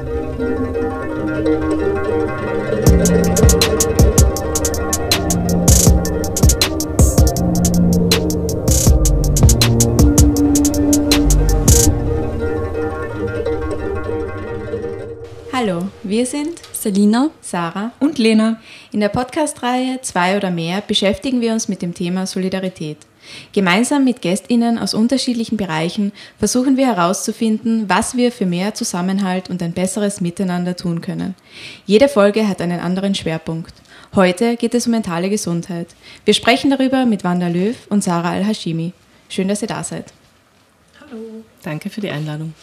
Hallo, wir sind Selina, Sarah. Und Lena. In der Podcast-Reihe Zwei oder mehr beschäftigen wir uns mit dem Thema Solidarität. Gemeinsam mit GästInnen aus unterschiedlichen Bereichen versuchen wir herauszufinden, was wir für mehr Zusammenhalt und ein besseres Miteinander tun können. Jede Folge hat einen anderen Schwerpunkt. Heute geht es um mentale Gesundheit. Wir sprechen darüber mit Wanda Löw und Sarah Al-Hashimi. Schön, dass ihr da seid. Hallo. Danke für die Einladung.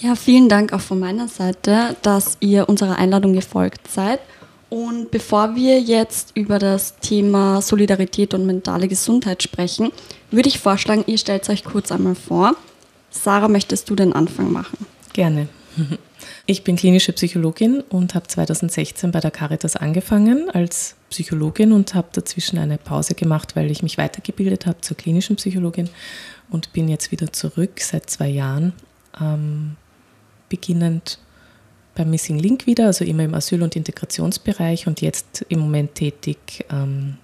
Ja, vielen Dank auch von meiner Seite, dass ihr unserer Einladung gefolgt seid. Und bevor wir jetzt über das Thema Solidarität und mentale Gesundheit sprechen, würde ich vorschlagen, ihr stellt euch kurz einmal vor. Sarah, möchtest du den Anfang machen? Gerne. Ich bin klinische Psychologin und habe 2016 bei der Caritas angefangen als Psychologin und habe dazwischen eine Pause gemacht, weil ich mich weitergebildet habe zur klinischen Psychologin und bin jetzt wieder zurück seit zwei Jahren. Ähm, beginnend beim Missing Link wieder, also immer im Asyl- und Integrationsbereich und jetzt im Moment tätig ähm,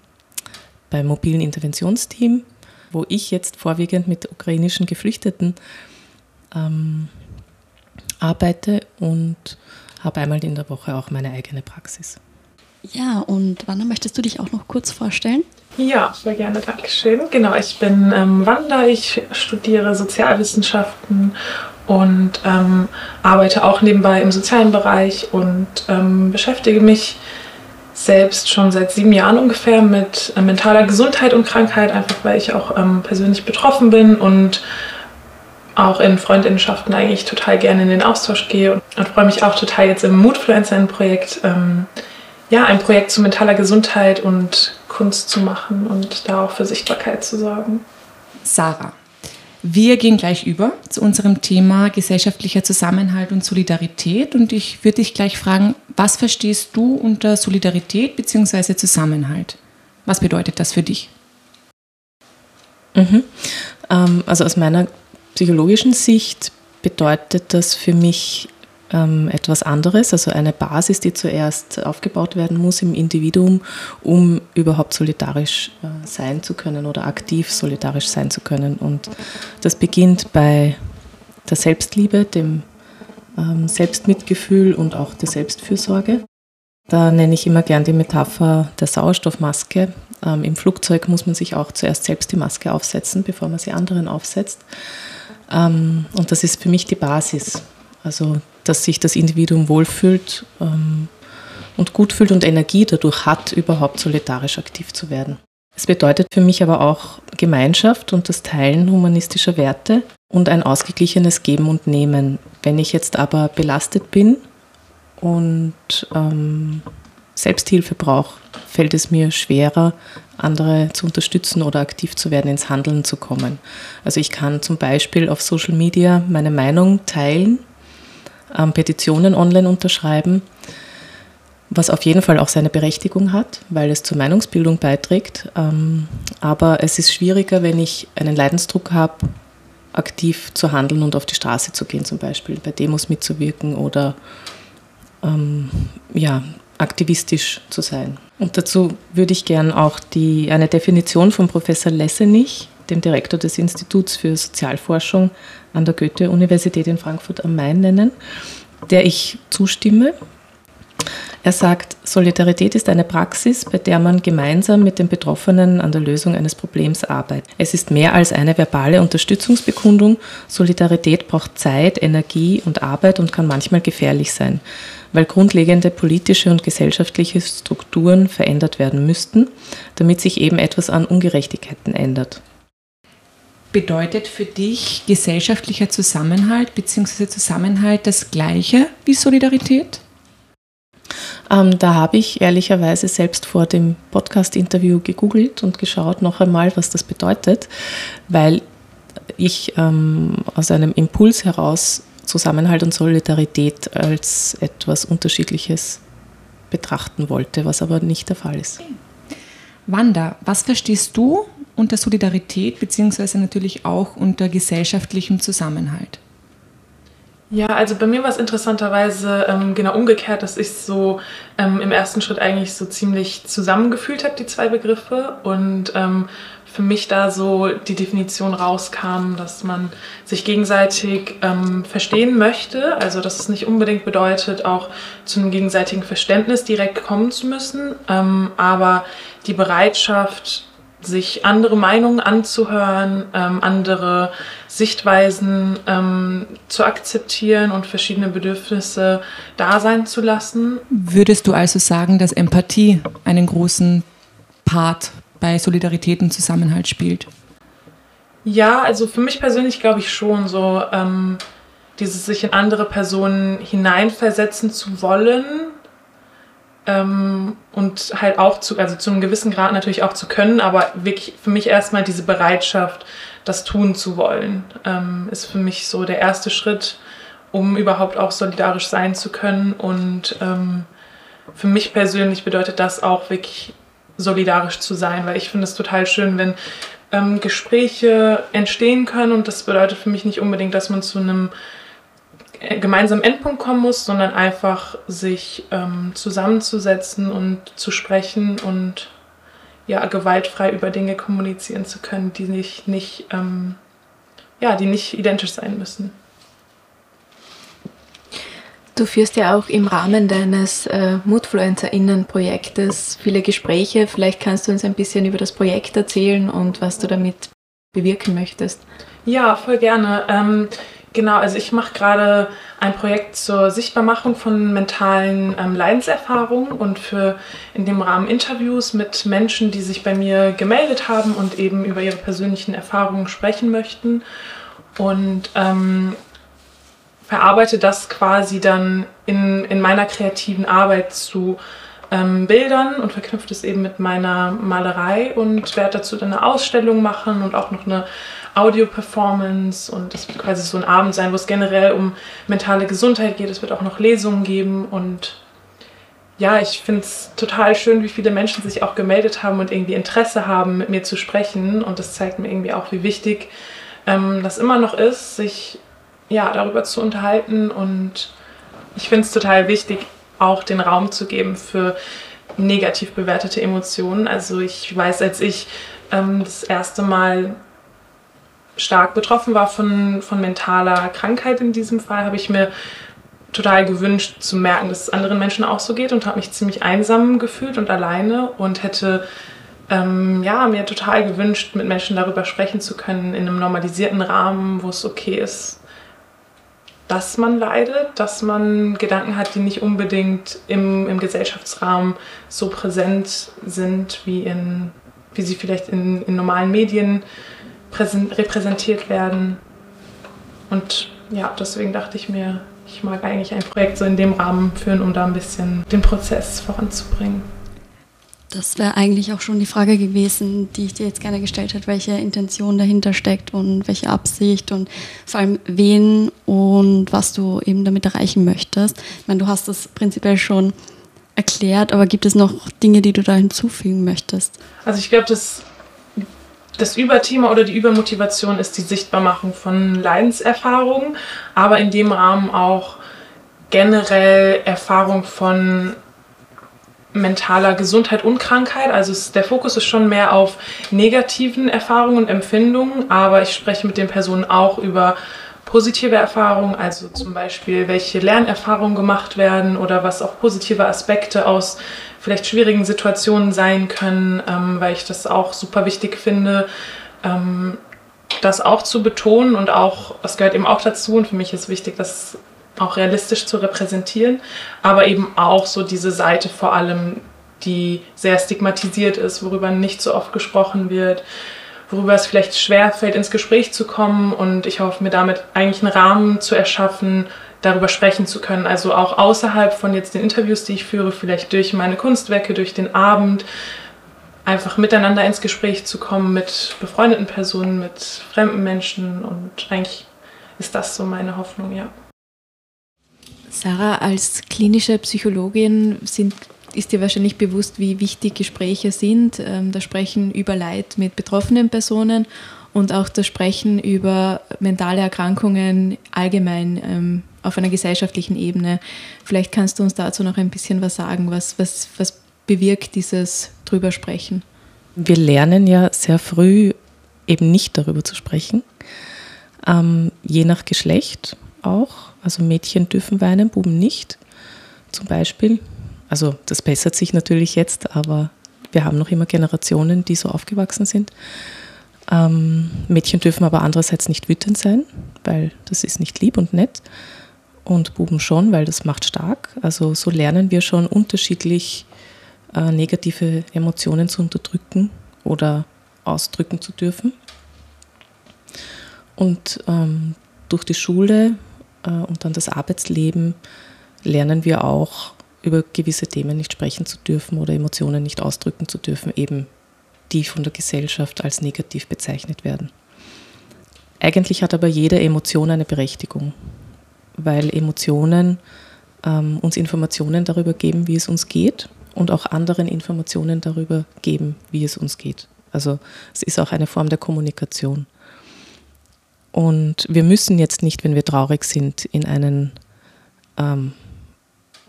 beim mobilen Interventionsteam, wo ich jetzt vorwiegend mit ukrainischen Geflüchteten ähm, arbeite und habe einmal in der Woche auch meine eigene Praxis. Ja, und Wanda, möchtest du dich auch noch kurz vorstellen? Ja, sehr gerne, Dankeschön. Genau, ich bin ähm, Wanda, ich studiere Sozialwissenschaften und ähm, arbeite auch nebenbei im sozialen Bereich und ähm, beschäftige mich selbst schon seit sieben Jahren ungefähr mit äh, mentaler Gesundheit und Krankheit, einfach weil ich auch ähm, persönlich betroffen bin und auch in Freundinnenschaften eigentlich total gerne in den Austausch gehe und, und freue mich auch total jetzt im Moodfluencer-Projekt, ähm, ja, ein Projekt zu mentaler Gesundheit und Kunst zu machen und da auch für Sichtbarkeit zu sorgen. Sarah, wir gehen gleich über zu unserem Thema gesellschaftlicher Zusammenhalt und Solidarität. Und ich würde dich gleich fragen, was verstehst du unter Solidarität bzw. Zusammenhalt? Was bedeutet das für dich? Mhm. Ähm, also aus meiner psychologischen Sicht bedeutet das für mich ähm, etwas anderes, also eine Basis, die zuerst aufgebaut werden muss im Individuum, um überhaupt solidarisch äh, sein zu können oder aktiv solidarisch sein zu können. Und das beginnt bei der Selbstliebe, dem ähm, Selbstmitgefühl und auch der Selbstfürsorge. Da nenne ich immer gern die Metapher der Sauerstoffmaske. Ähm, Im Flugzeug muss man sich auch zuerst selbst die Maske aufsetzen, bevor man sie anderen aufsetzt. Ähm, und das ist für mich die Basis. Also dass sich das Individuum wohlfühlt ähm, und gut fühlt und Energie dadurch hat, überhaupt solidarisch aktiv zu werden. Es bedeutet für mich aber auch Gemeinschaft und das Teilen humanistischer Werte und ein ausgeglichenes Geben und Nehmen. Wenn ich jetzt aber belastet bin und ähm, Selbsthilfe brauche, fällt es mir schwerer, andere zu unterstützen oder aktiv zu werden, ins Handeln zu kommen. Also ich kann zum Beispiel auf Social Media meine Meinung teilen ähm, Petitionen online unterschreiben, was auf jeden Fall auch seine Berechtigung hat, weil es zur Meinungsbildung beiträgt. Ähm, aber es ist schwieriger, wenn ich einen Leidensdruck habe, aktiv zu handeln und auf die Straße zu gehen, zum Beispiel bei Demos mitzuwirken oder ähm, ja, aktivistisch zu sein. Und dazu würde ich gern auch die, eine Definition von Professor Lessenich, dem Direktor des Instituts für Sozialforschung an der Goethe-Universität in Frankfurt am Main nennen, der ich zustimme. Er sagt, Solidarität ist eine Praxis, bei der man gemeinsam mit den Betroffenen an der Lösung eines Problems arbeitet. Es ist mehr als eine verbale Unterstützungsbekundung. Solidarität braucht Zeit, Energie und Arbeit und kann manchmal gefährlich sein, weil grundlegende politische und gesellschaftliche Strukturen verändert werden müssten, damit sich eben etwas an Ungerechtigkeiten ändert. Bedeutet für dich gesellschaftlicher Zusammenhalt bzw. Zusammenhalt das gleiche wie Solidarität? Ähm, da habe ich ehrlicherweise selbst vor dem Podcast-Interview gegoogelt und geschaut noch einmal, was das bedeutet, weil ich ähm, aus einem Impuls heraus Zusammenhalt und Solidarität als etwas Unterschiedliches betrachten wollte, was aber nicht der Fall ist. Wanda, was verstehst du unter Solidarität beziehungsweise natürlich auch unter gesellschaftlichem Zusammenhalt? Ja, also bei mir war es interessanterweise ähm, genau umgekehrt, dass ich so ähm, im ersten Schritt eigentlich so ziemlich zusammengefühlt habe, die zwei Begriffe. Und ähm, für mich da so die Definition rauskam, dass man sich gegenseitig ähm, verstehen möchte. Also dass es nicht unbedingt bedeutet, auch zu einem gegenseitigen Verständnis direkt kommen zu müssen, ähm, aber die Bereitschaft, sich andere Meinungen anzuhören, ähm, andere Sichtweisen ähm, zu akzeptieren und verschiedene Bedürfnisse da sein zu lassen. Würdest du also sagen, dass Empathie einen großen Part bei Solidarität und Zusammenhalt spielt? Ja, also für mich persönlich glaube ich schon so, ähm, dieses sich in andere Personen hineinversetzen zu wollen ähm, und halt auch zu, also zu einem gewissen Grad natürlich auch zu können, aber wirklich für mich erstmal diese Bereitschaft, das tun zu wollen, ähm, ist für mich so der erste Schritt, um überhaupt auch solidarisch sein zu können. Und ähm, für mich persönlich bedeutet das auch wirklich solidarisch zu sein, weil ich finde es total schön, wenn ähm, Gespräche entstehen können und das bedeutet für mich nicht unbedingt, dass man zu einem gemeinsamen Endpunkt kommen muss, sondern einfach sich ähm, zusammenzusetzen und zu sprechen und ja, gewaltfrei über Dinge kommunizieren zu können, die nicht, nicht, ähm, ja, die nicht identisch sein müssen. Du führst ja auch im Rahmen deines äh, Moodfluencerinnen-Projektes viele Gespräche. Vielleicht kannst du uns ein bisschen über das Projekt erzählen und was du damit bewirken möchtest. Ja, voll gerne. Ähm, Genau, also ich mache gerade ein Projekt zur Sichtbarmachung von mentalen ähm, Leidenserfahrungen und für in dem Rahmen Interviews mit Menschen, die sich bei mir gemeldet haben und eben über ihre persönlichen Erfahrungen sprechen möchten. Und ähm, verarbeite das quasi dann in, in meiner kreativen Arbeit zu ähm, Bildern und verknüpft es eben mit meiner Malerei und werde dazu dann eine Ausstellung machen und auch noch eine Audio-Performance und es wird quasi so ein Abend sein, wo es generell um mentale Gesundheit geht. Es wird auch noch Lesungen geben und ja, ich finde es total schön, wie viele Menschen sich auch gemeldet haben und irgendwie Interesse haben, mit mir zu sprechen. Und das zeigt mir irgendwie auch, wie wichtig ähm, das immer noch ist, sich ja, darüber zu unterhalten. Und ich finde es total wichtig, auch den Raum zu geben für negativ bewertete Emotionen. Also ich weiß, als ich ähm, das erste Mal stark betroffen war von, von mentaler Krankheit in diesem Fall, habe ich mir total gewünscht zu merken, dass es anderen Menschen auch so geht und habe mich ziemlich einsam gefühlt und alleine und hätte ähm, ja, mir total gewünscht, mit Menschen darüber sprechen zu können in einem normalisierten Rahmen, wo es okay ist, dass man leidet, dass man Gedanken hat, die nicht unbedingt im, im Gesellschaftsrahmen so präsent sind, wie, in, wie sie vielleicht in, in normalen Medien repräsentiert werden. Und ja, deswegen dachte ich mir, ich mag eigentlich ein Projekt so in dem Rahmen führen, um da ein bisschen den Prozess voranzubringen. Das wäre eigentlich auch schon die Frage gewesen, die ich dir jetzt gerne gestellt hätte, welche Intention dahinter steckt und welche Absicht und vor allem wen und was du eben damit erreichen möchtest. Ich meine, du hast das prinzipiell schon erklärt, aber gibt es noch Dinge, die du da hinzufügen möchtest? Also ich glaube, das das Überthema oder die Übermotivation ist die Sichtbarmachung von Leidenserfahrungen, aber in dem Rahmen auch generell Erfahrung von mentaler Gesundheit und Krankheit. Also es, der Fokus ist schon mehr auf negativen Erfahrungen und Empfindungen, aber ich spreche mit den Personen auch über positive Erfahrungen, also zum Beispiel, welche Lernerfahrungen gemacht werden oder was auch positive Aspekte aus vielleicht schwierigen Situationen sein können, ähm, weil ich das auch super wichtig finde, ähm, das auch zu betonen und auch, das gehört eben auch dazu und für mich ist wichtig, das auch realistisch zu repräsentieren, aber eben auch so diese Seite vor allem, die sehr stigmatisiert ist, worüber nicht so oft gesprochen wird, worüber es vielleicht schwerfällt, ins Gespräch zu kommen und ich hoffe mir damit eigentlich einen Rahmen zu erschaffen, darüber sprechen zu können. Also auch außerhalb von jetzt den Interviews, die ich führe, vielleicht durch meine Kunstwerke, durch den Abend, einfach miteinander ins Gespräch zu kommen mit befreundeten Personen, mit fremden Menschen und eigentlich ist das so meine Hoffnung, ja. Sarah, als klinische Psychologin sind, ist dir wahrscheinlich bewusst, wie wichtig Gespräche sind. Ähm, das Sprechen über Leid mit betroffenen Personen und auch das Sprechen über mentale Erkrankungen allgemein ähm, auf einer gesellschaftlichen Ebene. Vielleicht kannst du uns dazu noch ein bisschen was sagen. Was, was, was bewirkt dieses drüber sprechen? Wir lernen ja sehr früh eben nicht darüber zu sprechen, ähm, je nach Geschlecht auch. Also Mädchen dürfen weinen, Buben nicht, zum Beispiel. Also das bessert sich natürlich jetzt, aber wir haben noch immer Generationen, die so aufgewachsen sind. Ähm, Mädchen dürfen aber andererseits nicht wütend sein, weil das ist nicht lieb und nett. Und Buben schon, weil das macht stark. Also so lernen wir schon unterschiedlich äh, negative Emotionen zu unterdrücken oder ausdrücken zu dürfen. Und ähm, durch die Schule äh, und dann das Arbeitsleben lernen wir auch über gewisse Themen nicht sprechen zu dürfen oder Emotionen nicht ausdrücken zu dürfen, eben die von der Gesellschaft als negativ bezeichnet werden. Eigentlich hat aber jede Emotion eine Berechtigung, weil Emotionen ähm, uns Informationen darüber geben, wie es uns geht und auch anderen Informationen darüber geben, wie es uns geht. Also es ist auch eine Form der Kommunikation. Und wir müssen jetzt nicht, wenn wir traurig sind, in einen, ähm,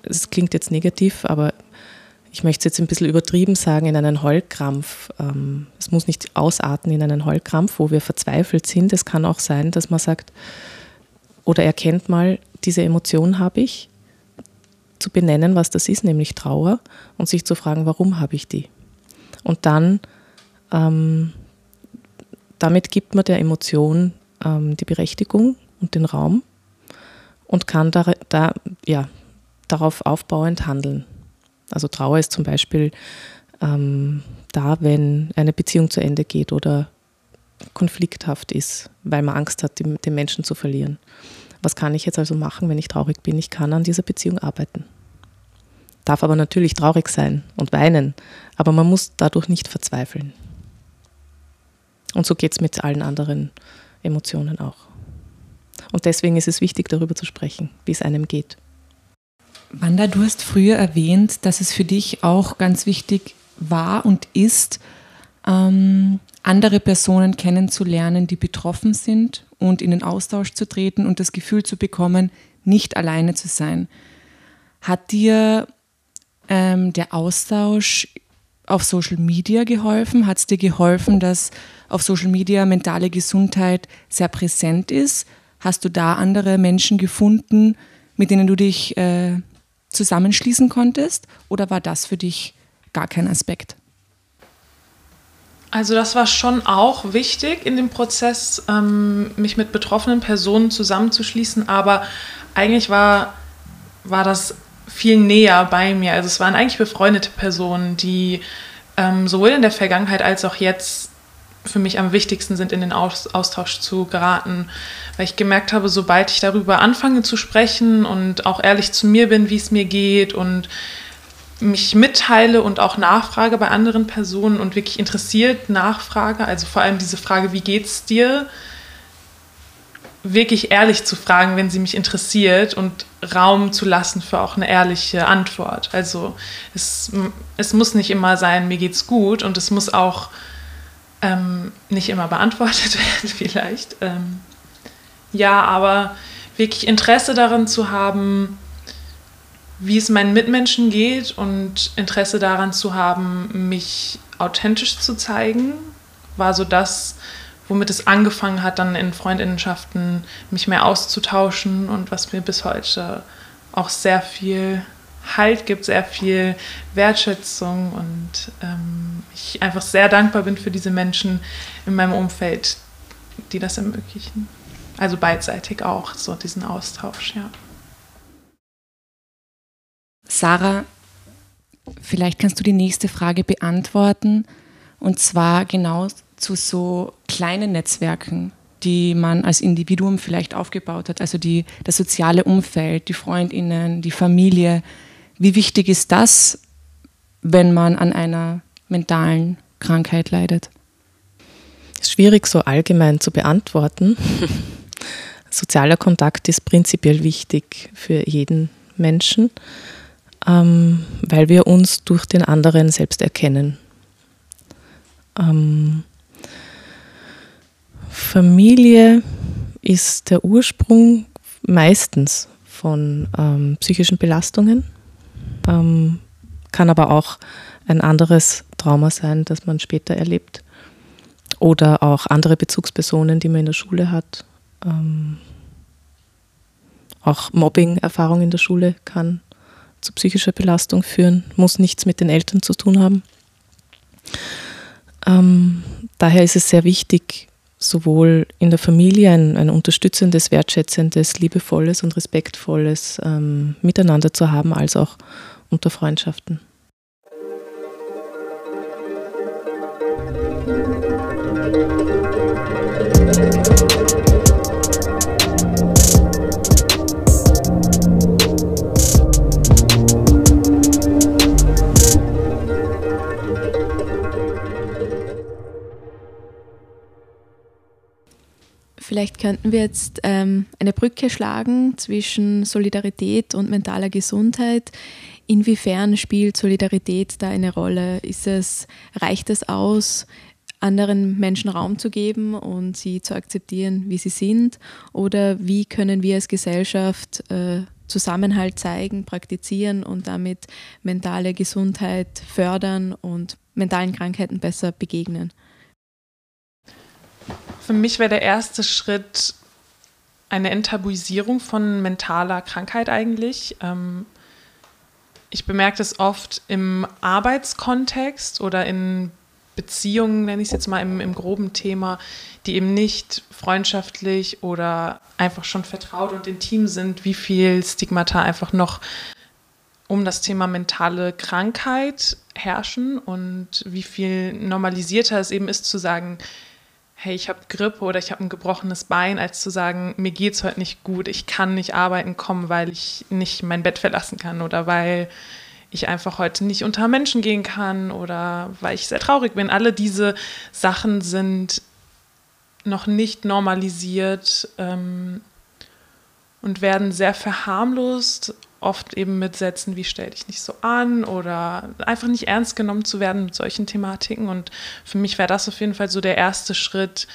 es klingt jetzt negativ, aber ich möchte es jetzt ein bisschen übertrieben sagen, in einen Heulkrampf. Ähm, es muss nicht ausarten in einen Heulkrampf, wo wir verzweifelt sind. Es kann auch sein, dass man sagt oder erkennt mal, diese Emotion habe ich, zu benennen, was das ist, nämlich Trauer, und sich zu fragen, warum habe ich die? Und dann, ähm, damit gibt man der Emotion ähm, die Berechtigung und den Raum und kann da, da, ja, darauf aufbauend handeln. Also Trauer ist zum Beispiel ähm, da, wenn eine Beziehung zu Ende geht oder konflikthaft ist, weil man Angst hat, den, den Menschen zu verlieren. Was kann ich jetzt also machen, wenn ich traurig bin? Ich kann an dieser Beziehung arbeiten. Darf aber natürlich traurig sein und weinen, aber man muss dadurch nicht verzweifeln. Und so geht es mit allen anderen Emotionen auch. Und deswegen ist es wichtig, darüber zu sprechen, wie es einem geht. Wanda, du hast früher erwähnt, dass es für dich auch ganz wichtig war und ist, ähm, andere Personen kennenzulernen, die betroffen sind und in den Austausch zu treten und das Gefühl zu bekommen, nicht alleine zu sein. Hat dir ähm, der Austausch auf Social Media geholfen? Hat es dir geholfen, dass auf Social Media mentale Gesundheit sehr präsent ist? Hast du da andere Menschen gefunden, mit denen du dich äh, zusammenschließen konntest? Oder war das für dich gar kein Aspekt? Also das war schon auch wichtig in dem Prozess, ähm, mich mit betroffenen Personen zusammenzuschließen, aber eigentlich war, war das viel näher bei mir. Also es waren eigentlich befreundete Personen, die ähm, sowohl in der Vergangenheit als auch jetzt für mich am wichtigsten sind, in den Austausch zu geraten, weil ich gemerkt habe, sobald ich darüber anfange zu sprechen und auch ehrlich zu mir bin, wie es mir geht und mich mitteile und auch nachfrage bei anderen Personen und wirklich interessiert nachfrage, also vor allem diese Frage, wie geht's dir, wirklich ehrlich zu fragen, wenn sie mich interessiert und Raum zu lassen für auch eine ehrliche Antwort. Also es, es muss nicht immer sein, mir geht's gut und es muss auch ähm, nicht immer beantwortet werden vielleicht. Ähm, ja, aber wirklich Interesse daran zu haben, wie es meinen Mitmenschen geht und Interesse daran zu haben, mich authentisch zu zeigen, war so das, womit es angefangen hat, dann in Freundinnenschaften mich mehr auszutauschen und was mir bis heute auch sehr viel Halt gibt, sehr viel Wertschätzung und ähm, ich einfach sehr dankbar bin für diese Menschen in meinem Umfeld, die das ermöglichen. Also beidseitig auch, so diesen Austausch, ja. Sarah, vielleicht kannst du die nächste Frage beantworten und zwar genau zu so kleinen Netzwerken, die man als Individuum vielleicht aufgebaut hat, also die, das soziale Umfeld, die Freundinnen, die Familie. Wie wichtig ist das, wenn man an einer mentalen Krankheit leidet? ist schwierig so allgemein zu beantworten. Sozialer Kontakt ist prinzipiell wichtig für jeden Menschen, ähm, weil wir uns durch den anderen selbst erkennen. Ähm, Familie ist der Ursprung meistens von ähm, psychischen Belastungen, ähm, kann aber auch ein anderes Trauma sein, das man später erlebt. Oder auch andere Bezugspersonen, die man in der Schule hat. Ähm, auch Mobbing-Erfahrung in der Schule kann zu psychischer Belastung führen, muss nichts mit den Eltern zu tun haben. Ähm, daher ist es sehr wichtig, sowohl in der Familie ein, ein unterstützendes, wertschätzendes, liebevolles und respektvolles ähm, Miteinander zu haben, als auch unter Freundschaften. Vielleicht könnten wir jetzt ähm, eine Brücke schlagen zwischen Solidarität und mentaler Gesundheit. Inwiefern spielt Solidarität da eine Rolle? Ist es, reicht es aus, anderen Menschen Raum zu geben und sie zu akzeptieren, wie sie sind? Oder wie können wir als Gesellschaft äh, Zusammenhalt zeigen, praktizieren und damit mentale Gesundheit fördern und mentalen Krankheiten besser begegnen? Für mich wäre der erste Schritt eine Enttabuisierung von mentaler Krankheit eigentlich. Ähm, ich bemerke das oft im Arbeitskontext oder in Beziehungen, nenne ich es jetzt mal im, im groben Thema, die eben nicht freundschaftlich oder einfach schon vertraut und intim sind, wie viel Stigmata einfach noch um das Thema mentale Krankheit herrschen und wie viel normalisierter es eben ist zu sagen, hey, ich habe Grippe oder ich habe ein gebrochenes Bein, als zu sagen, mir geht es heute nicht gut, ich kann nicht arbeiten kommen, weil ich nicht mein Bett verlassen kann oder weil ich einfach heute nicht unter Menschen gehen kann oder weil ich sehr traurig bin. Alle diese Sachen sind noch nicht normalisiert ähm, und werden sehr verharmlost oft eben mit Sätzen wie stell dich nicht so an oder einfach nicht ernst genommen zu werden mit solchen Thematiken. Und für mich wäre das auf jeden Fall so der erste Schritt,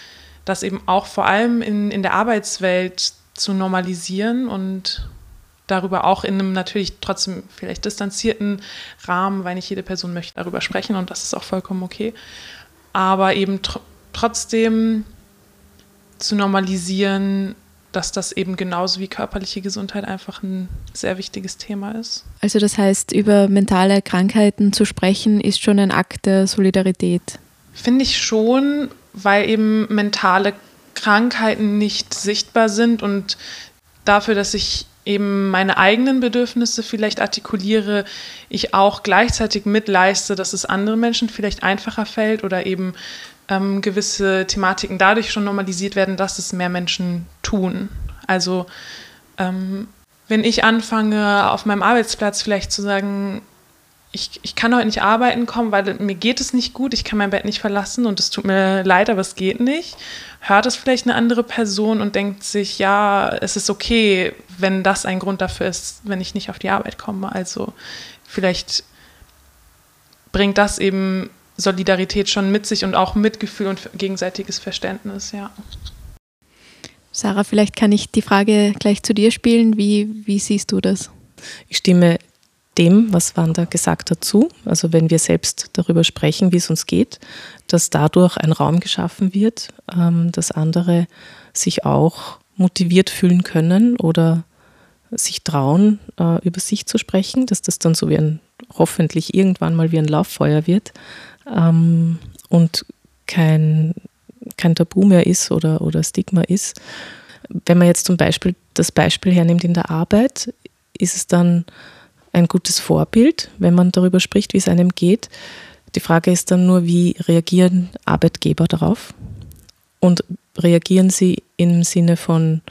das eben auch vor allem in, in der Arbeitswelt zu normalisieren und darüber auch in einem natürlich trotzdem vielleicht distanzierten Rahmen, weil nicht jede Person möchte darüber sprechen und das ist auch vollkommen okay. Aber eben tr trotzdem zu normalisieren, dass das eben genauso wie körperliche Gesundheit einfach ein sehr wichtiges Thema ist. Also das heißt, über mentale Krankheiten zu sprechen, ist schon ein Akt der Solidarität. Finde ich schon, weil eben mentale Krankheiten nicht sichtbar sind und dafür, dass ich eben meine eigenen Bedürfnisse vielleicht artikuliere, ich auch gleichzeitig mitleiste, dass es anderen Menschen vielleicht einfacher fällt oder eben ähm, gewisse Thematiken dadurch schon normalisiert werden, dass es mehr Menschen tun. Also ähm, wenn ich anfange, auf meinem Arbeitsplatz vielleicht zu sagen, ich, ich kann heute nicht arbeiten kommen, weil mir geht es nicht gut, ich kann mein Bett nicht verlassen und es tut mir leid, aber es geht nicht, hört es vielleicht eine andere Person und denkt sich, ja, es ist okay, wenn das ein Grund dafür ist, wenn ich nicht auf die Arbeit komme. Also vielleicht bringt das eben Solidarität schon mit sich und auch Mitgefühl und gegenseitiges Verständnis, ja. Sarah, vielleicht kann ich die Frage gleich zu dir spielen. Wie, wie siehst du das? Ich stimme dem, was Wanda gesagt hat, zu. Also wenn wir selbst darüber sprechen, wie es uns geht, dass dadurch ein Raum geschaffen wird, ähm, dass andere sich auch motiviert fühlen können oder sich trauen, äh, über sich zu sprechen, dass das dann so wie ein, hoffentlich irgendwann mal wie ein Lauffeuer wird ähm, und kein, kein Tabu mehr ist oder, oder Stigma ist. Wenn man jetzt zum Beispiel das Beispiel hernimmt in der Arbeit, ist es dann ein gutes Vorbild, wenn man darüber spricht, wie es einem geht. Die Frage ist dann nur, wie reagieren Arbeitgeber darauf? Und reagieren sie im Sinne von,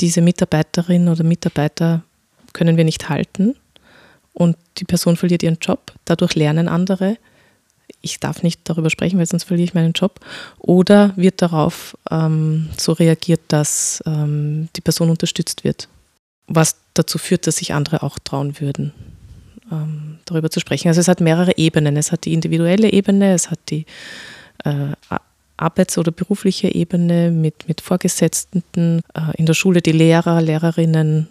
diese Mitarbeiterin oder Mitarbeiter können wir nicht halten und die Person verliert ihren Job, dadurch lernen andere, ich darf nicht darüber sprechen, weil sonst verliere ich meinen Job. Oder wird darauf ähm, so reagiert, dass ähm, die Person unterstützt wird, was dazu führt, dass sich andere auch trauen würden, ähm, darüber zu sprechen. Also es hat mehrere Ebenen. Es hat die individuelle Ebene, es hat die äh, arbeits- oder berufliche Ebene mit, mit Vorgesetzten, äh, in der Schule die Lehrer, Lehrerinnen,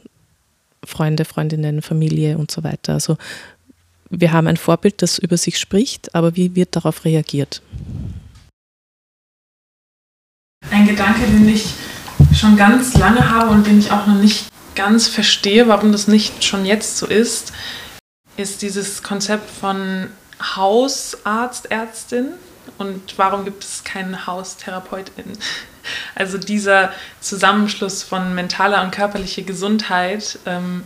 Freunde, Freundinnen, Familie und so weiter. Also wir haben ein Vorbild, das über sich spricht, aber wie wird darauf reagiert? Ein Gedanke, den ich schon ganz lange habe und den ich auch noch nicht ganz verstehe, warum das nicht schon jetzt so ist, ist dieses Konzept von Hausarzt, Ärztin und warum gibt es keinen Haustherapeutin? Also dieser Zusammenschluss von mentaler und körperlicher Gesundheit ähm,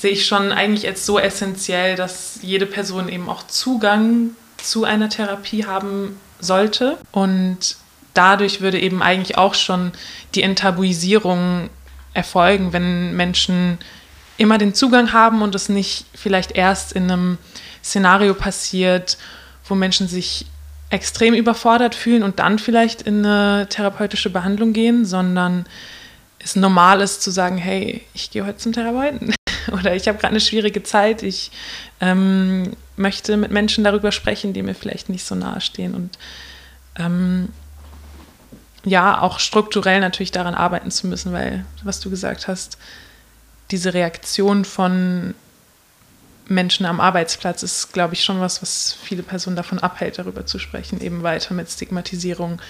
sehe ich schon eigentlich als so essentiell, dass jede Person eben auch Zugang zu einer Therapie haben sollte. Und dadurch würde eben eigentlich auch schon die Enttabuisierung erfolgen, wenn Menschen immer den Zugang haben und es nicht vielleicht erst in einem Szenario passiert, wo Menschen sich extrem überfordert fühlen und dann vielleicht in eine therapeutische Behandlung gehen, sondern es normal ist zu sagen, hey, ich gehe heute zum Therapeuten oder ich habe gerade eine schwierige Zeit, ich ähm, möchte mit Menschen darüber sprechen, die mir vielleicht nicht so nahe stehen und ähm, ja, auch strukturell natürlich daran arbeiten zu müssen, weil, was du gesagt hast, diese Reaktion von Menschen am Arbeitsplatz ist, glaube ich, schon was, was viele Personen davon abhält, darüber zu sprechen, eben weiter mit Stigmatisierung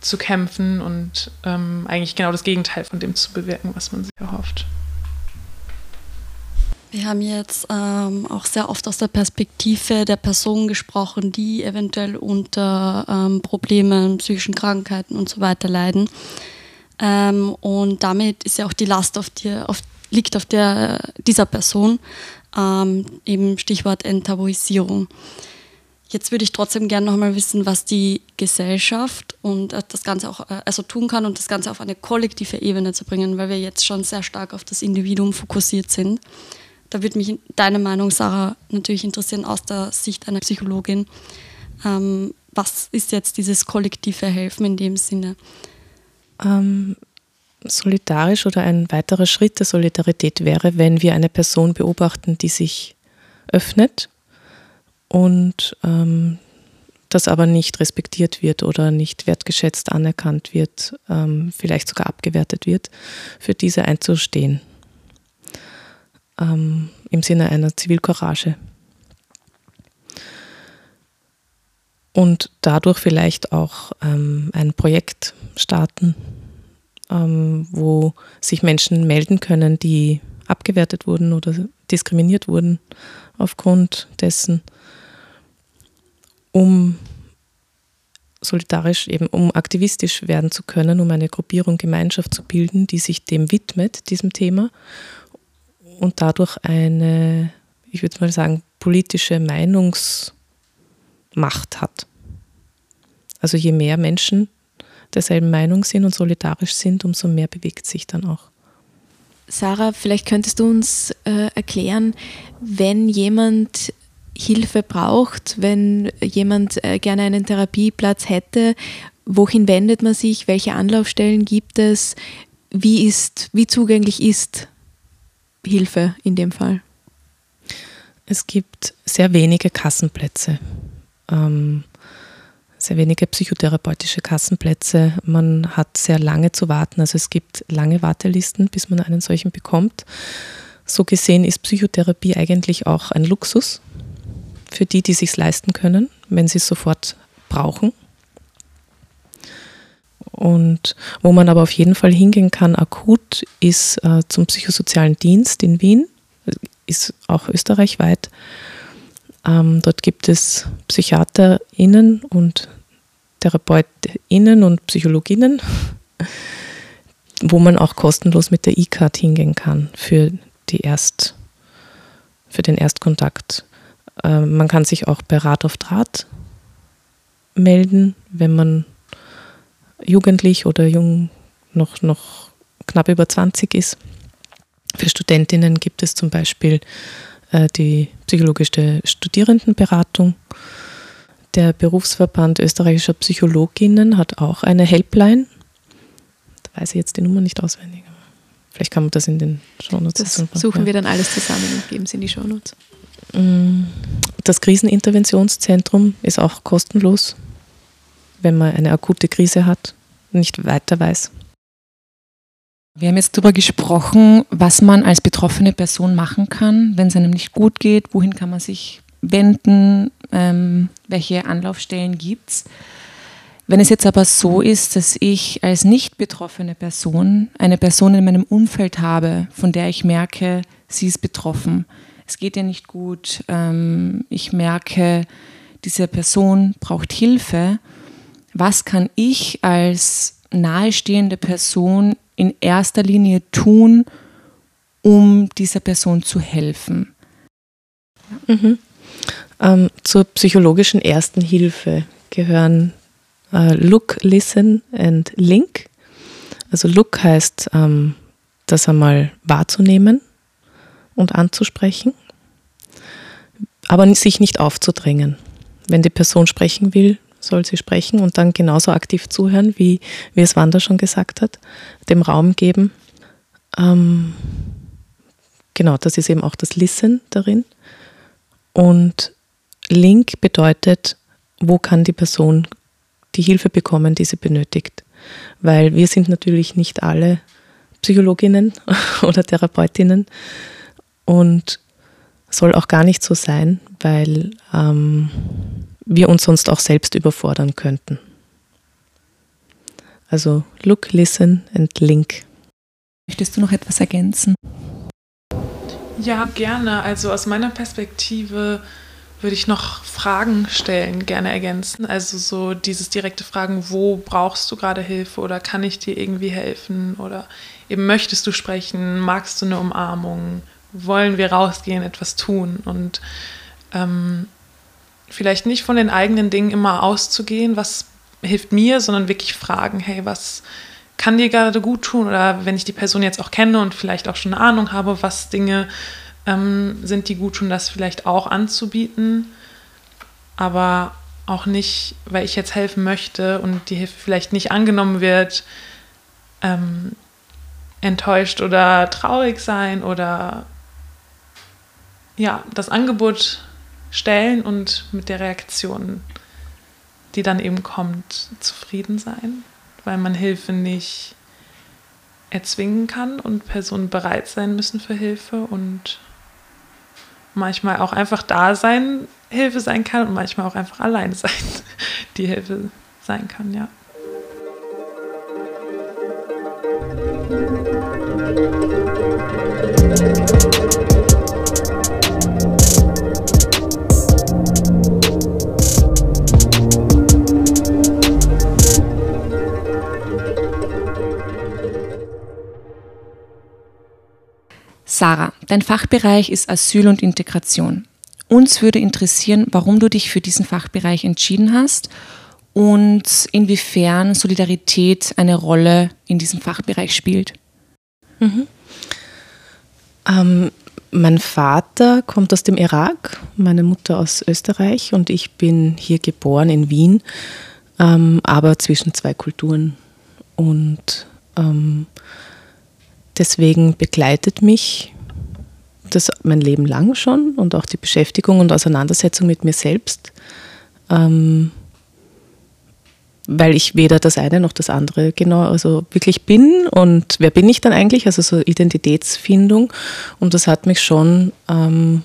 zu kämpfen und ähm, eigentlich genau das Gegenteil von dem zu bewirken, was man sich erhofft. Wir haben jetzt ähm, auch sehr oft aus der Perspektive der Person gesprochen, die eventuell unter ähm, Problemen, psychischen Krankheiten und so weiter leiden. Ähm, und damit ist ja auch die Last auf die, auf, liegt auf der, dieser Person, ähm, eben Stichwort Enttabuisierung. Jetzt würde ich trotzdem gerne noch mal wissen, was die Gesellschaft und äh, das Ganze auch äh, also tun kann und das Ganze auf eine kollektive Ebene zu bringen, weil wir jetzt schon sehr stark auf das Individuum fokussiert sind. Da würde mich deine Meinung, Sarah, natürlich interessieren aus der Sicht einer Psychologin. Ähm, was ist jetzt dieses kollektive Helfen in dem Sinne? Ähm, solidarisch oder ein weiterer Schritt der Solidarität wäre, wenn wir eine Person beobachten, die sich öffnet und ähm, das aber nicht respektiert wird oder nicht wertgeschätzt anerkannt wird, ähm, vielleicht sogar abgewertet wird, für diese einzustehen. Ähm, Im Sinne einer Zivilcourage. Und dadurch vielleicht auch ähm, ein Projekt starten, ähm, wo sich Menschen melden können, die abgewertet wurden oder diskriminiert wurden aufgrund dessen, um solidarisch eben, um aktivistisch werden zu können, um eine Gruppierung, Gemeinschaft zu bilden, die sich dem widmet, diesem Thema und dadurch eine, ich würde mal sagen, politische Meinungsmacht hat. Also je mehr Menschen derselben Meinung sind und solidarisch sind, umso mehr bewegt sich dann auch. Sarah, vielleicht könntest du uns äh, erklären, wenn jemand Hilfe braucht, wenn jemand äh, gerne einen Therapieplatz hätte, wohin wendet man sich, welche Anlaufstellen gibt es, wie, ist, wie zugänglich ist Hilfe in dem Fall? Es gibt sehr wenige Kassenplätze. Ähm, sehr wenige psychotherapeutische Kassenplätze. Man hat sehr lange zu warten. Also es gibt lange Wartelisten, bis man einen solchen bekommt. So gesehen ist Psychotherapie eigentlich auch ein Luxus für die, die sich leisten können, wenn sie es sofort brauchen. Und wo man aber auf jeden Fall hingehen kann, akut, ist äh, zum psychosozialen Dienst in Wien, ist auch österreichweit. Ähm, dort gibt es PsychiaterInnen und TherapeutInnen und Psychologinnen, wo man auch kostenlos mit der E-Card hingehen kann für, die Erst, für den Erstkontakt. Äh, man kann sich auch bei Rat auf Draht melden, wenn man jugendlich oder jung noch, noch knapp über 20 ist. Für Studentinnen gibt es zum Beispiel äh, die psychologische Studierendenberatung der Berufsverband österreichischer Psychologinnen hat auch eine Helpline. Da weiß ich jetzt die Nummer nicht auswendig. Vielleicht kann man das in den Shownotes Das suchen ja. wir dann alles zusammen und geben es in die Shownotes. Mm, das Kriseninterventionszentrum ist auch kostenlos, wenn man eine akute Krise hat nicht weiter weiß. Wir haben jetzt darüber gesprochen, was man als betroffene Person machen kann, wenn es einem nicht gut geht, wohin kann man sich wenden, ähm, welche Anlaufstellen gibt es. Wenn es jetzt aber so ist, dass ich als nicht betroffene Person eine Person in meinem Umfeld habe, von der ich merke, sie ist betroffen, es geht ihr nicht gut, ähm, ich merke, diese Person braucht Hilfe, was kann ich als nahestehende Person in erster Linie tun, um dieser Person zu helfen? Mhm. Ähm, zur psychologischen ersten Hilfe gehören äh, Look, Listen and Link. Also Look heißt, ähm, das einmal wahrzunehmen und anzusprechen, aber sich nicht aufzudrängen. Wenn die Person sprechen will, soll sie sprechen und dann genauso aktiv zuhören, wie, wie es Wanda schon gesagt hat, dem Raum geben. Ähm, genau, das ist eben auch das Listen darin. Und Link bedeutet, wo kann die Person die Hilfe bekommen, die sie benötigt. Weil wir sind natürlich nicht alle Psychologinnen oder Therapeutinnen und soll auch gar nicht so sein, weil ähm, wir uns sonst auch selbst überfordern könnten. Also look, listen and link. Möchtest du noch etwas ergänzen? Ja, gerne. Also aus meiner Perspektive würde ich noch Fragen stellen, gerne ergänzen. Also so dieses direkte Fragen, wo brauchst du gerade Hilfe oder kann ich dir irgendwie helfen oder eben möchtest du sprechen, magst du eine Umarmung, wollen wir rausgehen, etwas tun und ähm, vielleicht nicht von den eigenen Dingen immer auszugehen, was hilft mir, sondern wirklich fragen, hey, was kann dir gerade gut tun? Oder wenn ich die Person jetzt auch kenne und vielleicht auch schon eine Ahnung habe, was Dinge ähm, sind, die gut tun, das vielleicht auch anzubieten. Aber auch nicht, weil ich jetzt helfen möchte und die Hilfe vielleicht nicht angenommen wird, ähm, enttäuscht oder traurig sein oder ja, das Angebot stellen und mit der Reaktion, die dann eben kommt, zufrieden sein, weil man Hilfe nicht erzwingen kann und Personen bereit sein müssen für Hilfe und manchmal auch einfach da sein Hilfe sein kann und manchmal auch einfach allein sein die Hilfe sein kann, ja. Sarah, dein Fachbereich ist Asyl und Integration. Uns würde interessieren, warum du dich für diesen Fachbereich entschieden hast und inwiefern Solidarität eine Rolle in diesem Fachbereich spielt. Mhm. Ähm, mein Vater kommt aus dem Irak, meine Mutter aus Österreich und ich bin hier geboren in Wien, ähm, aber zwischen zwei Kulturen. Und ähm, deswegen begleitet mich das mein Leben lang schon und auch die Beschäftigung und Auseinandersetzung mit mir selbst, ähm, weil ich weder das eine noch das andere genau also wirklich bin. Und wer bin ich dann eigentlich, also so Identitätsfindung. Und das hat mich schon ähm,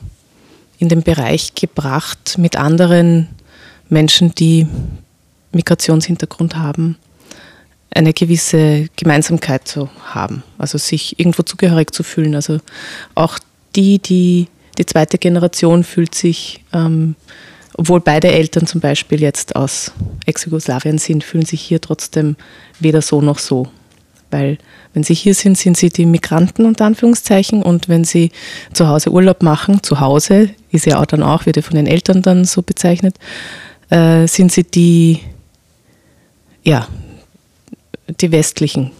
in den Bereich gebracht mit anderen Menschen, die Migrationshintergrund haben, eine gewisse Gemeinsamkeit zu haben, also sich irgendwo zugehörig zu fühlen. Also auch die, die, die zweite Generation fühlt sich, ähm, obwohl beide Eltern zum Beispiel jetzt aus Ex-Jugoslawien sind, fühlen sich hier trotzdem weder so noch so. Weil wenn sie hier sind, sind sie die Migranten unter Anführungszeichen und wenn sie zu Hause Urlaub machen, zu Hause ist ja auch dann auch, wird ja von den Eltern dann so bezeichnet, äh, sind sie die, ja, die westlichen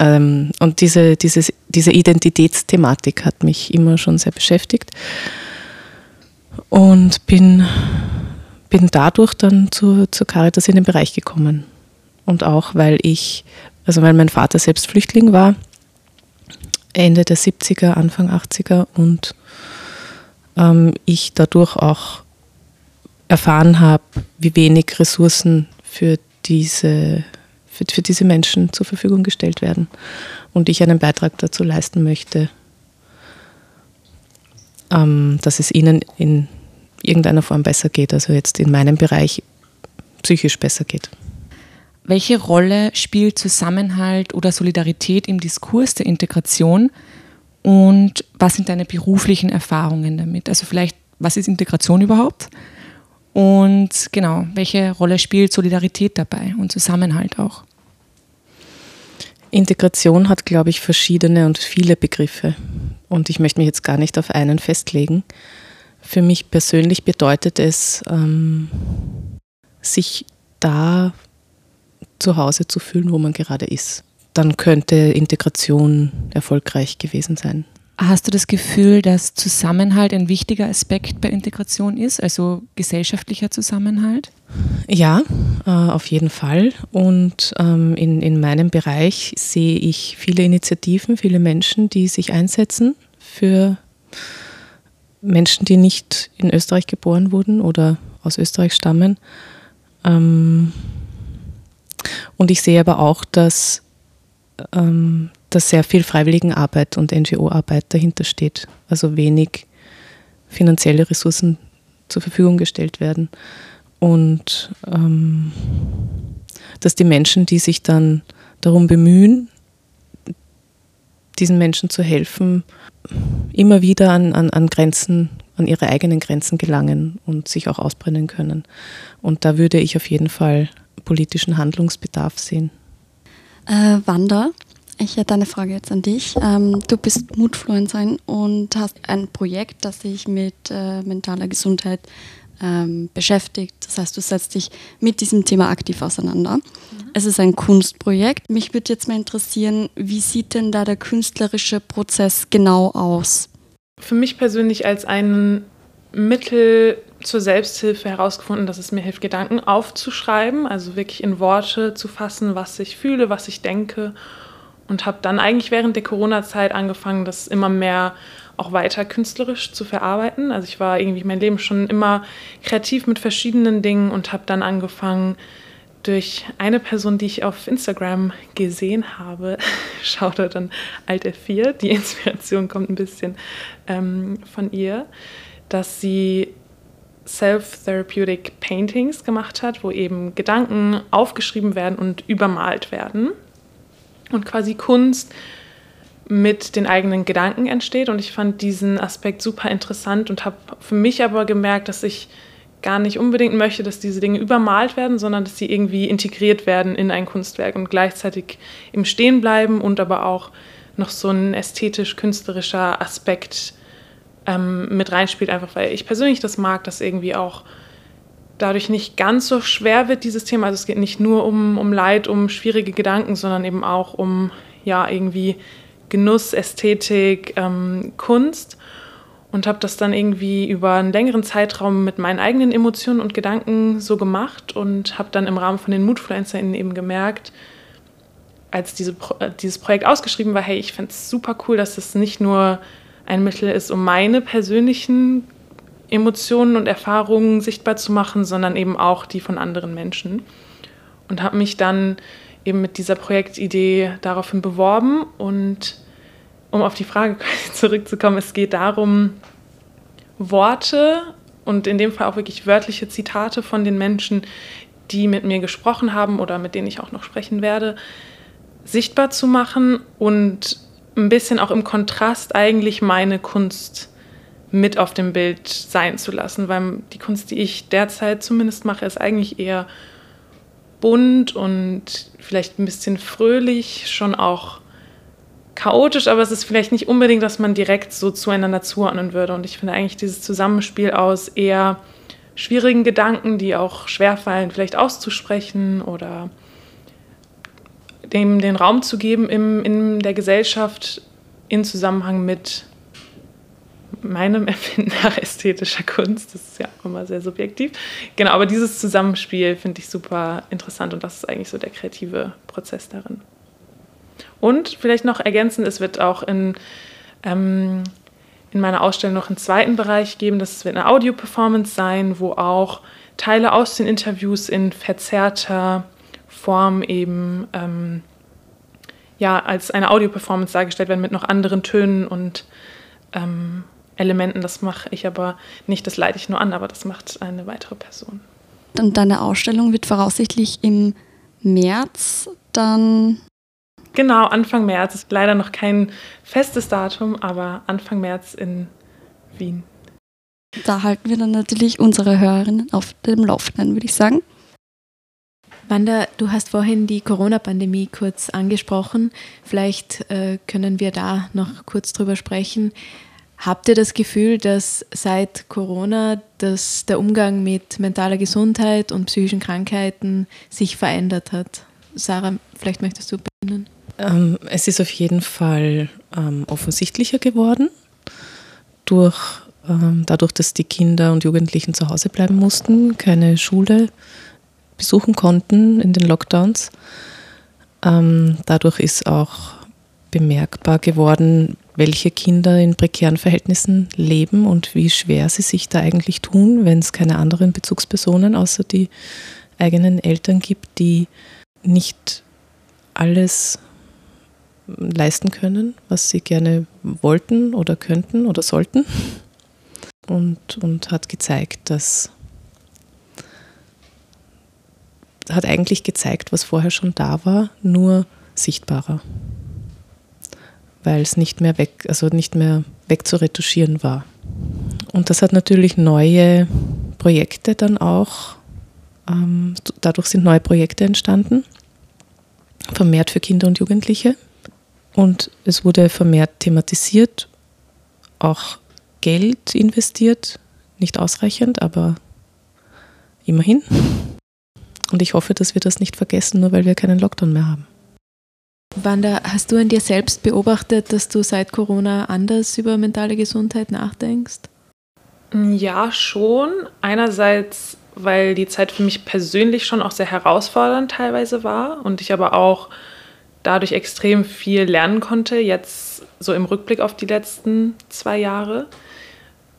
ähm, und diese, dieses, diese Identitätsthematik hat mich immer schon sehr beschäftigt und bin, bin dadurch dann zu, zur Caritas in den Bereich gekommen. Und auch, weil ich, also weil mein Vater selbst Flüchtling war, Ende der 70er, Anfang 80er und ähm, ich dadurch auch erfahren habe, wie wenig Ressourcen für diese für, für diese Menschen zur Verfügung gestellt werden. und ich einen Beitrag dazu leisten möchte, ähm, dass es ihnen in irgendeiner Form besser geht, also jetzt in meinem Bereich psychisch besser geht. Welche Rolle spielt Zusammenhalt oder Solidarität im Diskurs der Integration und was sind deine beruflichen Erfahrungen damit? Also vielleicht, was ist Integration überhaupt? Und genau, welche Rolle spielt Solidarität dabei und Zusammenhalt auch? Integration hat, glaube ich, verschiedene und viele Begriffe. Und ich möchte mich jetzt gar nicht auf einen festlegen. Für mich persönlich bedeutet es, ähm, sich da zu Hause zu fühlen, wo man gerade ist. Dann könnte Integration erfolgreich gewesen sein. Hast du das Gefühl, dass Zusammenhalt ein wichtiger Aspekt bei Integration ist, also gesellschaftlicher Zusammenhalt? Ja, äh, auf jeden Fall. Und ähm, in, in meinem Bereich sehe ich viele Initiativen, viele Menschen, die sich einsetzen für Menschen, die nicht in Österreich geboren wurden oder aus Österreich stammen. Ähm, und ich sehe aber auch, dass ähm, dass sehr viel Freiwilligenarbeit und NGO-Arbeit dahinter steht. Also wenig finanzielle Ressourcen zur Verfügung gestellt werden. Und ähm, dass die Menschen, die sich dann darum bemühen, diesen Menschen zu helfen, immer wieder an, an, an Grenzen, an ihre eigenen Grenzen gelangen und sich auch ausbrennen können. Und da würde ich auf jeden Fall politischen Handlungsbedarf sehen. Äh, Wanda, ich hätte eine Frage jetzt an dich. Ähm, du bist Moodfluencerin und hast ein Projekt, das sich mit äh, mentaler Gesundheit ähm, beschäftigt. Das heißt, du setzt dich mit diesem Thema aktiv auseinander. Mhm. Es ist ein Kunstprojekt. Mich würde jetzt mal interessieren, wie sieht denn da der künstlerische Prozess genau aus? Für mich persönlich als ein Mittel zur Selbsthilfe herausgefunden, dass es mir hilft, Gedanken aufzuschreiben, also wirklich in Worte zu fassen, was ich fühle, was ich denke und habe dann eigentlich während der Corona-Zeit angefangen, das immer mehr auch weiter künstlerisch zu verarbeiten. Also ich war irgendwie mein Leben schon immer kreativ mit verschiedenen Dingen und habe dann angefangen, durch eine Person, die ich auf Instagram gesehen habe, schaute dann Alt F4, die Inspiration kommt ein bisschen ähm, von ihr, dass sie Self-Therapeutic Paintings gemacht hat, wo eben Gedanken aufgeschrieben werden und übermalt werden und quasi Kunst mit den eigenen Gedanken entsteht. Und ich fand diesen Aspekt super interessant und habe für mich aber gemerkt, dass ich gar nicht unbedingt möchte, dass diese Dinge übermalt werden, sondern dass sie irgendwie integriert werden in ein Kunstwerk und gleichzeitig im Stehen bleiben und aber auch noch so ein ästhetisch-künstlerischer Aspekt ähm, mit reinspielt, einfach weil ich persönlich das mag, dass irgendwie auch dadurch nicht ganz so schwer wird, dieses Thema. Also es geht nicht nur um, um Leid, um schwierige Gedanken, sondern eben auch um ja irgendwie Genuss, Ästhetik, ähm, Kunst. Und habe das dann irgendwie über einen längeren Zeitraum mit meinen eigenen Emotionen und Gedanken so gemacht und habe dann im Rahmen von den MoodfluencerInnen eben gemerkt, als diese, äh, dieses Projekt ausgeschrieben war, hey, ich fände es super cool, dass es nicht nur ein Mittel ist, um meine persönlichen Emotionen und Erfahrungen sichtbar zu machen, sondern eben auch die von anderen Menschen. Und habe mich dann eben mit dieser Projektidee daraufhin beworben. Und um auf die Frage zurückzukommen, es geht darum, Worte und in dem Fall auch wirklich wörtliche Zitate von den Menschen, die mit mir gesprochen haben oder mit denen ich auch noch sprechen werde, sichtbar zu machen und ein bisschen auch im Kontrast eigentlich meine Kunst mit auf dem Bild sein zu lassen, weil die Kunst, die ich derzeit zumindest mache, ist eigentlich eher bunt und vielleicht ein bisschen fröhlich, schon auch chaotisch, aber es ist vielleicht nicht unbedingt, dass man direkt so zueinander zuordnen würde. Und ich finde eigentlich dieses Zusammenspiel aus eher schwierigen Gedanken, die auch schwerfallen, vielleicht auszusprechen oder dem den Raum zu geben im, in der Gesellschaft in Zusammenhang mit meinem Empfinden nach ästhetischer Kunst. Das ist ja auch immer sehr subjektiv. Genau, aber dieses Zusammenspiel finde ich super interessant und das ist eigentlich so der kreative Prozess darin. Und vielleicht noch ergänzend, es wird auch in, ähm, in meiner Ausstellung noch einen zweiten Bereich geben. Das wird eine Audio-Performance sein, wo auch Teile aus den Interviews in verzerrter Form eben ähm, ja, als eine Audio-Performance dargestellt werden mit noch anderen Tönen und ähm, Elementen. Das mache ich aber nicht, das leite ich nur an, aber das macht eine weitere Person. Und deine Ausstellung wird voraussichtlich im März dann. Genau, Anfang März. Ist leider noch kein festes Datum, aber Anfang März in Wien. Da halten wir dann natürlich unsere Hörerinnen auf dem Laufenden, würde ich sagen. Wanda, du hast vorhin die Corona-Pandemie kurz angesprochen. Vielleicht äh, können wir da noch kurz drüber sprechen. Habt ihr das Gefühl, dass seit Corona dass der Umgang mit mentaler Gesundheit und psychischen Krankheiten sich verändert hat? Sarah, vielleicht möchtest du beginnen. Ähm, es ist auf jeden Fall ähm, offensichtlicher geworden, durch, ähm, dadurch, dass die Kinder und Jugendlichen zu Hause bleiben mussten, keine Schule besuchen konnten in den Lockdowns. Ähm, dadurch ist auch bemerkbar geworden, welche Kinder in prekären Verhältnissen leben und wie schwer sie sich da eigentlich tun, wenn es keine anderen Bezugspersonen außer die eigenen Eltern gibt, die nicht alles leisten können, was sie gerne wollten oder könnten oder sollten. Und, und hat gezeigt, dass hat eigentlich gezeigt, was vorher schon da war, nur sichtbarer. Weil es nicht mehr weg, also nicht mehr wegzuretuschieren war. Und das hat natürlich neue Projekte dann auch, ähm, dadurch sind neue Projekte entstanden, vermehrt für Kinder und Jugendliche. Und es wurde vermehrt thematisiert, auch Geld investiert, nicht ausreichend, aber immerhin. Und ich hoffe, dass wir das nicht vergessen, nur weil wir keinen Lockdown mehr haben. Wanda, hast du an dir selbst beobachtet, dass du seit Corona anders über mentale Gesundheit nachdenkst? Ja, schon. Einerseits, weil die Zeit für mich persönlich schon auch sehr herausfordernd teilweise war und ich aber auch dadurch extrem viel lernen konnte, jetzt so im Rückblick auf die letzten zwei Jahre.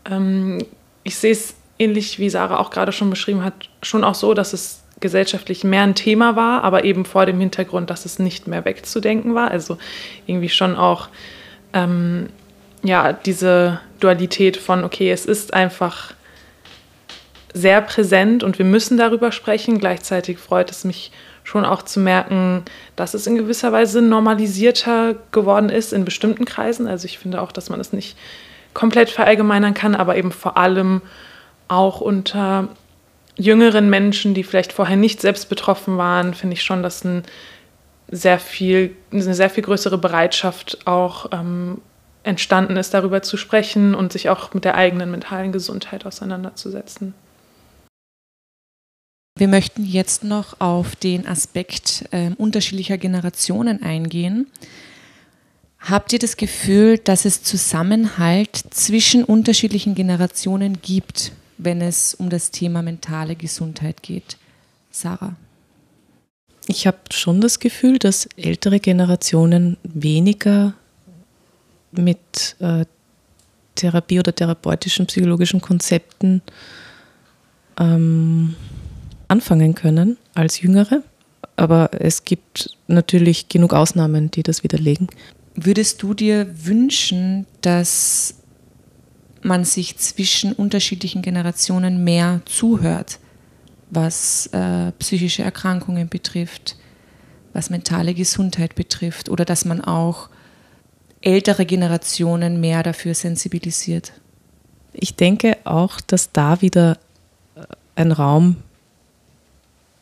Ähm, ich sehe es ähnlich wie Sarah auch gerade schon beschrieben hat, schon auch so, dass es gesellschaftlich mehr ein Thema war, aber eben vor dem Hintergrund, dass es nicht mehr wegzudenken war. Also irgendwie schon auch ähm, ja, diese Dualität von, okay, es ist einfach sehr präsent und wir müssen darüber sprechen. Gleichzeitig freut es mich schon auch zu merken, dass es in gewisser Weise normalisierter geworden ist in bestimmten Kreisen. Also ich finde auch, dass man es nicht komplett verallgemeinern kann, aber eben vor allem auch unter jüngeren Menschen, die vielleicht vorher nicht selbst betroffen waren, finde ich schon, dass ein sehr viel, eine sehr viel größere Bereitschaft auch ähm, entstanden ist, darüber zu sprechen und sich auch mit der eigenen mentalen Gesundheit auseinanderzusetzen. Wir möchten jetzt noch auf den Aspekt äh, unterschiedlicher Generationen eingehen. Habt ihr das Gefühl, dass es Zusammenhalt zwischen unterschiedlichen Generationen gibt? Wenn es um das Thema mentale Gesundheit geht. Sarah. Ich habe schon das Gefühl, dass ältere Generationen weniger mit äh, Therapie oder therapeutischen psychologischen Konzepten ähm, anfangen können als jüngere. Aber es gibt natürlich genug Ausnahmen, die das widerlegen. Würdest du dir wünschen, dass man sich zwischen unterschiedlichen Generationen mehr zuhört, was äh, psychische Erkrankungen betrifft, was mentale Gesundheit betrifft oder dass man auch ältere Generationen mehr dafür sensibilisiert. Ich denke auch, dass da wieder äh, ein Raum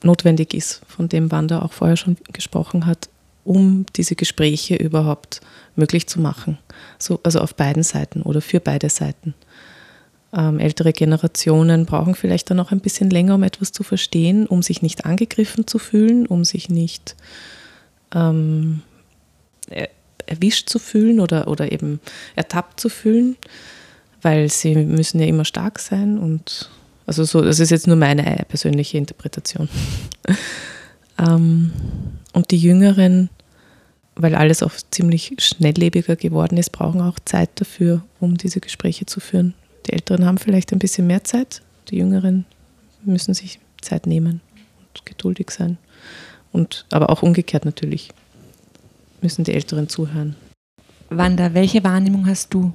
notwendig ist, von dem Wanda auch vorher schon gesprochen hat, um diese Gespräche überhaupt möglich zu machen. So, also auf beiden Seiten oder für beide Seiten. Ähm, ältere Generationen brauchen vielleicht dann auch ein bisschen länger, um etwas zu verstehen, um sich nicht angegriffen zu fühlen, um sich nicht ähm, erwischt zu fühlen oder, oder eben ertappt zu fühlen, weil sie müssen ja immer stark sein und also so, das ist jetzt nur meine persönliche Interpretation. Ähm, und die Jüngeren, weil alles auch ziemlich schnelllebiger geworden ist, brauchen auch Zeit dafür, um diese Gespräche zu führen. Die Älteren haben vielleicht ein bisschen mehr Zeit, die Jüngeren müssen sich Zeit nehmen und geduldig sein. Und, aber auch umgekehrt natürlich. müssen die Älteren zuhören. Wanda, welche Wahrnehmung hast du?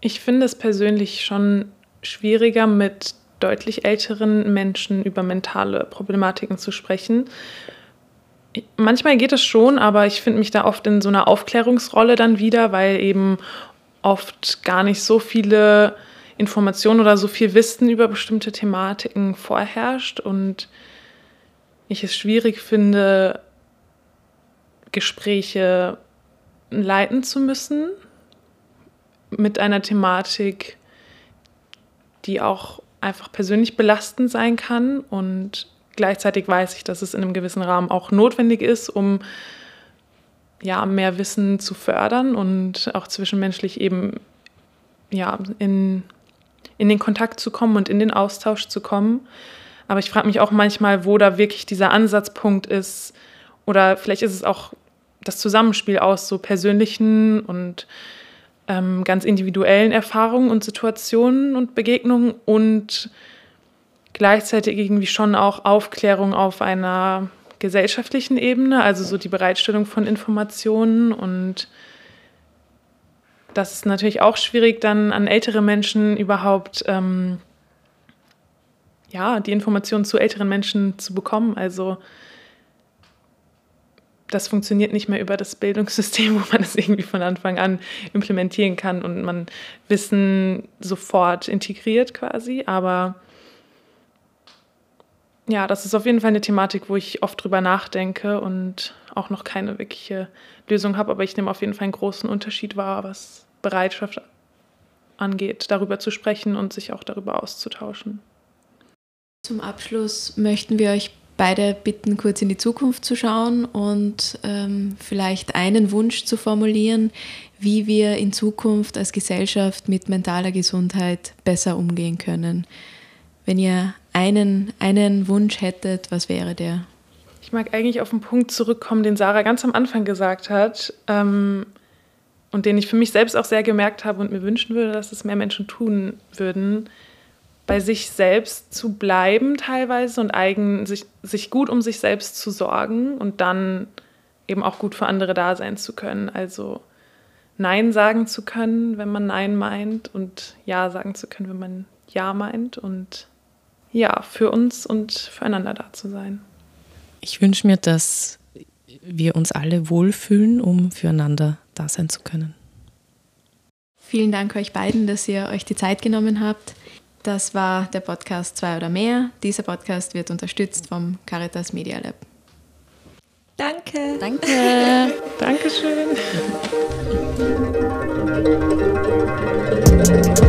Ich finde es persönlich schon schwieriger, mit deutlich älteren Menschen über mentale Problematiken zu sprechen. Manchmal geht es schon, aber ich finde mich da oft in so einer Aufklärungsrolle dann wieder, weil eben oft gar nicht so viele Informationen oder so viel Wissen über bestimmte Thematiken vorherrscht und ich es schwierig finde, Gespräche leiten zu müssen mit einer Thematik, die auch einfach persönlich belastend sein kann. Und gleichzeitig weiß ich, dass es in einem gewissen Rahmen auch notwendig ist, um ja, mehr Wissen zu fördern und auch zwischenmenschlich eben ja, in, in den Kontakt zu kommen und in den Austausch zu kommen. Aber ich frage mich auch manchmal, wo da wirklich dieser Ansatzpunkt ist. Oder vielleicht ist es auch das Zusammenspiel aus so persönlichen und ähm, ganz individuellen Erfahrungen und Situationen und Begegnungen und gleichzeitig irgendwie schon auch Aufklärung auf einer gesellschaftlichen Ebene, also so die Bereitstellung von Informationen und das ist natürlich auch schwierig, dann an ältere Menschen überhaupt ähm, ja, die Informationen zu älteren Menschen zu bekommen. Also das funktioniert nicht mehr über das Bildungssystem, wo man das irgendwie von Anfang an implementieren kann und man Wissen sofort integriert quasi. Aber ja, das ist auf jeden Fall eine Thematik, wo ich oft drüber nachdenke und auch noch keine wirkliche Lösung habe. Aber ich nehme auf jeden Fall einen großen Unterschied wahr, was Bereitschaft angeht, darüber zu sprechen und sich auch darüber auszutauschen. Zum Abschluss möchten wir euch beide bitten, kurz in die Zukunft zu schauen und ähm, vielleicht einen Wunsch zu formulieren, wie wir in Zukunft als Gesellschaft mit mentaler Gesundheit besser umgehen können. Wenn ihr einen, einen Wunsch hättet, was wäre der? Ich mag eigentlich auf den Punkt zurückkommen, den Sarah ganz am Anfang gesagt hat ähm, und den ich für mich selbst auch sehr gemerkt habe und mir wünschen würde, dass es mehr Menschen tun würden bei sich selbst zu bleiben teilweise und eigen, sich, sich gut um sich selbst zu sorgen und dann eben auch gut für andere da sein zu können. Also Nein sagen zu können, wenn man Nein meint und Ja sagen zu können, wenn man Ja meint und ja, für uns und füreinander da zu sein. Ich wünsche mir, dass wir uns alle wohlfühlen, um füreinander da sein zu können. Vielen Dank euch beiden, dass ihr euch die Zeit genommen habt. Das war der Podcast 2 oder mehr. Dieser Podcast wird unterstützt vom Caritas Media Lab. Danke. Danke. Dankeschön.